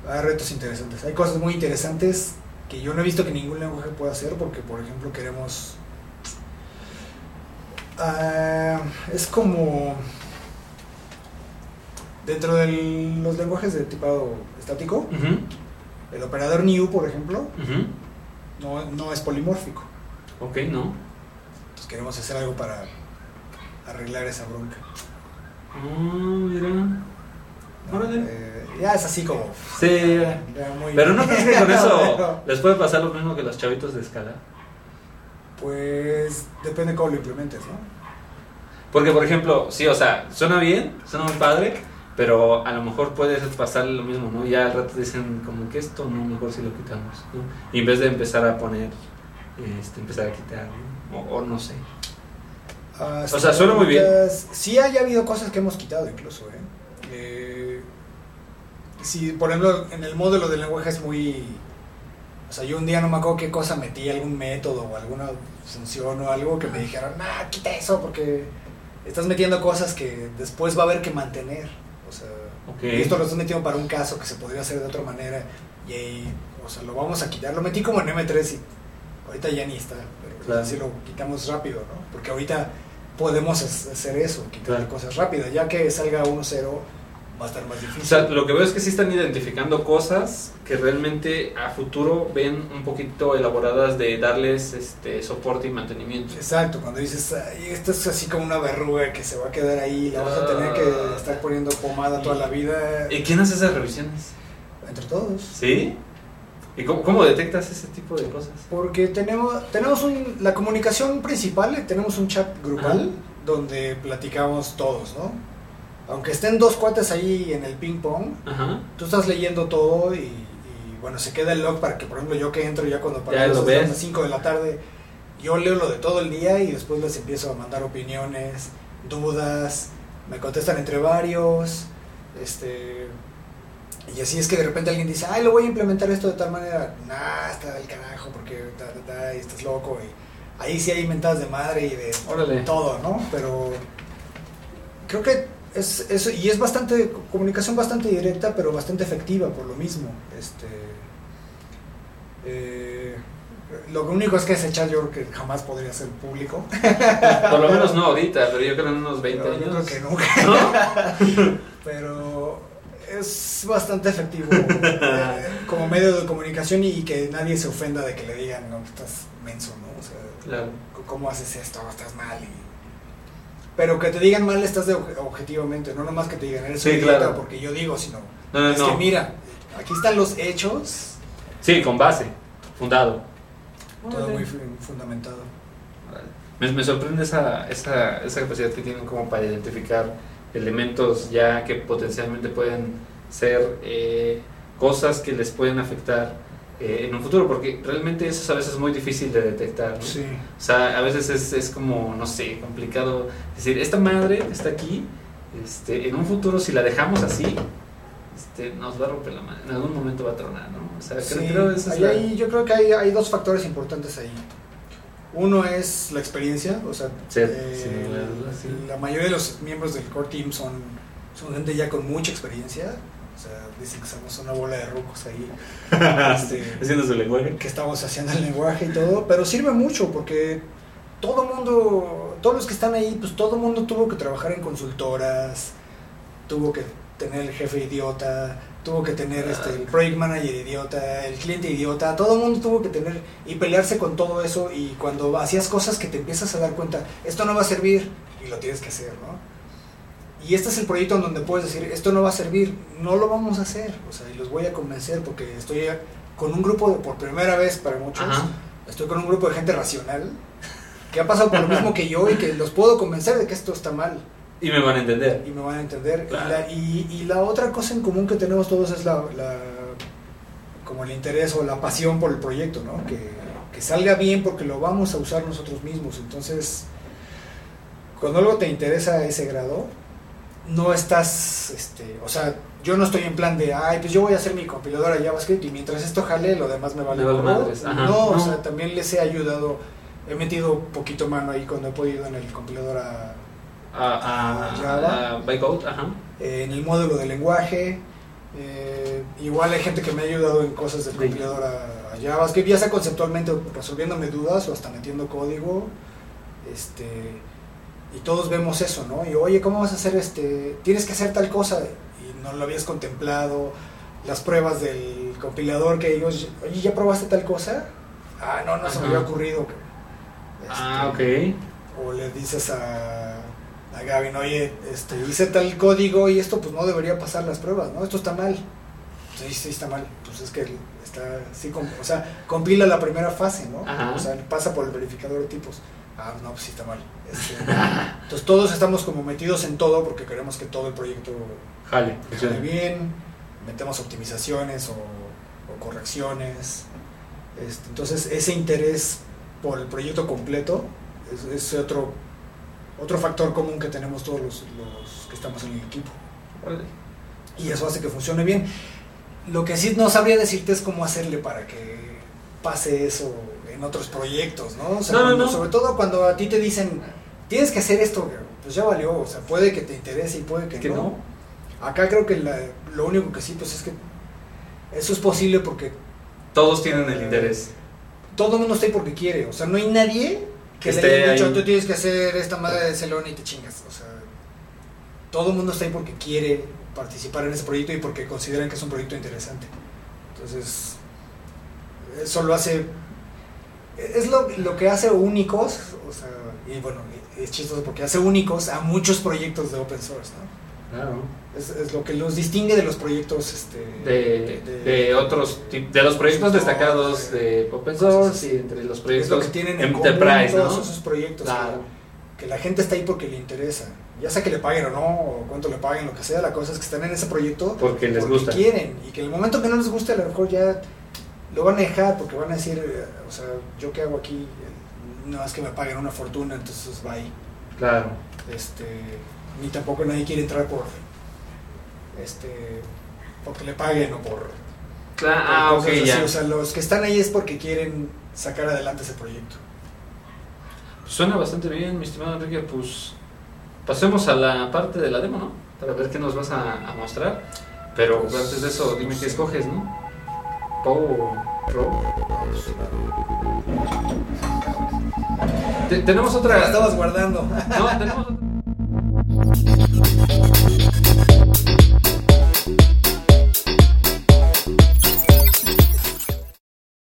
hay retos interesantes. Hay cosas muy interesantes que yo no he visto que ningún lenguaje pueda hacer, porque por ejemplo queremos... Ah, es como... Dentro de los lenguajes de tipado estático, el operador new, por ejemplo, no, no es polimórfico. Ok, no. Entonces queremos hacer algo para arreglar esa bronca. Ah, mira. ¿no? Eh, ya es así como... Sí. ya muy- Pero no crees que con eso les puede pasar lo mismo que los chavitos de escala. Pues depende cómo lo implementes, ¿no? Porque, por ejemplo, sí, o sea, suena bien, suena muy padre, pero a lo mejor puede pasar lo mismo, ¿no? Ya al rato dicen como que esto no, mejor si lo quitamos, ¿no? Y en vez de empezar a poner, este, empezar a quitar, ¿no? o, o no sé. Ah, O sea, suena muy bien. Sí, haya habido cosas que hemos quitado incluso, ¿eh? Eh, sí, por ejemplo, en el módulo del lenguaje es muy... O sea, yo un día no me acuerdo qué cosa metí, algún método o alguna función o algo que me dijeron, nah, quita eso porque estás metiendo cosas que después va a haber que mantener. Y esto lo estás metiendo para un caso que se podría hacer de otra manera y ahí, o sea, lo vamos a quitar. Lo metí como en M3 y ahorita ya ni está, pero Claro. así lo quitamos rápido, ¿no? Porque ahorita podemos hacer eso, quitar Claro. cosas rápidas. Ya que salga 1-0 va a estar más difícil. O sea, lo que veo es que sí están identificando cosas que realmente a futuro ven un poquito elaboradas de darles este soporte y mantenimiento. Exacto, cuando dices, "Ay, esto es así como una verruga que se va a quedar ahí, la vas a tener Ah. que estar poniendo pomada toda la vida, ¿Y quién hace esas revisiones? entre todos. ¿Sí? ¿Y cómo, cómo detectas ese tipo de cosas? Porque tenemos, tenemos un, la comunicación principal, tenemos un chat grupal Ajá. donde platicamos todos, ¿no? Aunque estén dos cuates ahí en el ping pong, Ajá. tú estás leyendo todo y, y, bueno, se queda el log para que, por ejemplo, yo que entro ya cuando ves. las 5 de la tarde, yo leo lo de todo el día y después les empiezo a mandar opiniones, dudas, me contestan entre varios, este... Y así es que de repente alguien dice, ay, lo voy a implementar esto de tal manera. Nah, está del carajo porque ta, ta, y estás loco. Y ahí sí hay mentadas de madre y de Órale. todo, ¿no? Pero creo que es eso y es bastante comunicación bastante directa, pero bastante efectiva por lo mismo. Este eh, lo único es que ese chat yo creo que jamás podría ser público. Por lo menos no ahorita, pero yo creo en unos 20 Pero años. yo creo que nunca. ¿No? Pero es bastante efectivo eh, como medio de comunicación y que nadie se ofenda de que le digan, no, estás menso, ¿no? O sea, Claro. ¿cómo haces esto? Estás mal. Y... Pero que te digan mal estás de obje- objetivamente, no nomás que te digan, eres Sí, un idiota claro. porque yo digo, sino No, no, es no. que mira, aquí están los hechos, Sí, con base, fundado. todo muy fu- fundamentado. Me, me sorprende esa, esa, esa capacidad que tienen como para identificar elementos ya que potencialmente pueden ser eh, cosas que les pueden afectar eh, en un futuro, porque realmente eso a veces es muy difícil de detectar. ¿no? Sí. O sea, a veces es, es como, no sé, complicado decir, esta madre que está aquí, este, en un futuro si la dejamos así, este, nos va a romper la madre, en algún momento va a tronar, ¿no? O sea, Sí, creo, esa es la- hay- yo creo que hay, hay dos factores importantes ahí. Uno es la experiencia, o sea, Sí, eh, sin lugar a dudas, sí. la mayoría de los miembros del core team son, son gente ya con mucha experiencia, o sea, dicen que somos una bola de rucos ahí, este, haciendo su lenguaje. que estamos haciendo el lenguaje y todo, pero sirve mucho porque todo mundo, todos los que están ahí, pues todo mundo tuvo que trabajar en consultoras, tuvo que tener el jefe idiota, tuvo que tener este, el project manager idiota, el cliente idiota, todo el mundo tuvo que tener y pelearse con todo eso y cuando hacías cosas que te empiezas a dar cuenta, esto no va a servir y lo tienes que hacer, ¿no? Y este es el proyecto en donde puedes decir, esto no va a servir, no lo vamos a hacer, o sea, y los voy a convencer porque estoy con un grupo de, por primera vez para muchos, Ajá. estoy con un grupo de gente racional que ha pasado por lo mismo que yo y que los puedo convencer de que esto está mal Y me van a entender. y me van a entender. Claro. Y, la, y, y la otra cosa en común que tenemos todos es la, la- como el interés o la pasión por el proyecto, ¿no? Que, que salga bien porque lo vamos a usar nosotros mismos. Entonces, cuando algo te interesa a ese grado, no estás, este, o sea, yo no estoy en plan de, ay, pues yo voy a hacer mi compiladora JavaScript y mientras esto jale, lo demás me vale. Me vale gorro". madres, ajá. no, o sea, también les he ayudado, he metido poquito mano ahí cuando he podido en el compilador a, A, a, Java. a Bytecode, ajá. eh, en el módulo de lenguaje. eh, igual hay gente que me ha ayudado en cosas del Sí. compilador a, a JavaScript, ya sea conceptualmente resolviéndome dudas o hasta metiendo código. Este, y todos vemos eso, ¿no? Y oye, ¿cómo vas a hacer este? Tienes que hacer tal cosa y no lo habías contemplado. Las pruebas del compilador que ellos, oye, ¿ya probaste tal cosa? Ah, no, no se me había ocurrido. Ah, ok. Este, o le dices a, a Gavin, oye, este, hice tal código y esto pues no debería pasar las pruebas, ¿no? Esto está mal. Sí, sí, está mal. Pues es que está sí, com- o sea, compila la primera fase, ¿no? Ajá. O sea, pasa por el verificador de tipos. Ah, no, pues sí está mal. Este, entonces todos estamos como metidos en todo porque queremos que todo el proyecto Jale. funcione bien, metemos optimizaciones o, o correcciones. Este, entonces ese interés por el proyecto completo es, es otro, otro factor común que tenemos todos los, los que estamos en el equipo. Y eso hace que funcione bien. Lo que sí no sabría decirte es cómo hacerle para que pase eso en otros proyectos, ¿no? O sea, No, cuando- no. Sobre todo cuando a ti te dicen, tienes que hacer esto, pues ya valió, o sea, puede que te interese y puede que, Que no. no. Acá creo que la- lo único que sí, pues es que eso es posible porque Todos tienen el interés. todo el mundo está ahí porque quiere, o sea, no hay nadie que Que le haya dicho, ahí. tú tienes que hacer esta madre de Celón y te chingas, o sea, todo el mundo está ahí porque quiere participar en ese proyecto y porque consideran que es un proyecto interesante. Entonces, eso lo hace, es lo, lo que hace únicos, o sea, y bueno, es chistoso porque hace únicos a muchos proyectos de open source, ¿no? Claro. Es, es lo que los distingue de los proyectos este, De, de- de otros tip- de los proyectos de- destacados de open source y entre los es lo proyectos que tienen en enterprise, todos ¿no? esos proyectos. Claro. que la gente está ahí porque le interesa. Ya sea que le paguen o no, o cuánto le paguen, lo que sea, la cosa es que están en ese proyecto Porque les gusta. quieren. Y que en el momento que no les guste, a lo mejor ya lo van a dejar porque van a decir, eh, o sea, yo qué hago aquí, no es que me paguen una fortuna, entonces bye. Claro. Este, ni tampoco nadie quiere entrar por, este, porque le paguen o por. Cla- por ah, ok, así. ya. O sea, los que están ahí es porque quieren sacar adelante ese proyecto. Suena bastante bien, mi estimado Enrique. Pues pasemos a la parte de la demo, ¿no? Para ver qué nos vas a, a mostrar. Pero Pues, antes de eso, dime qué escoges, ¿no? Poe Tenemos otra. La estabas guardando. No, tenemos otra.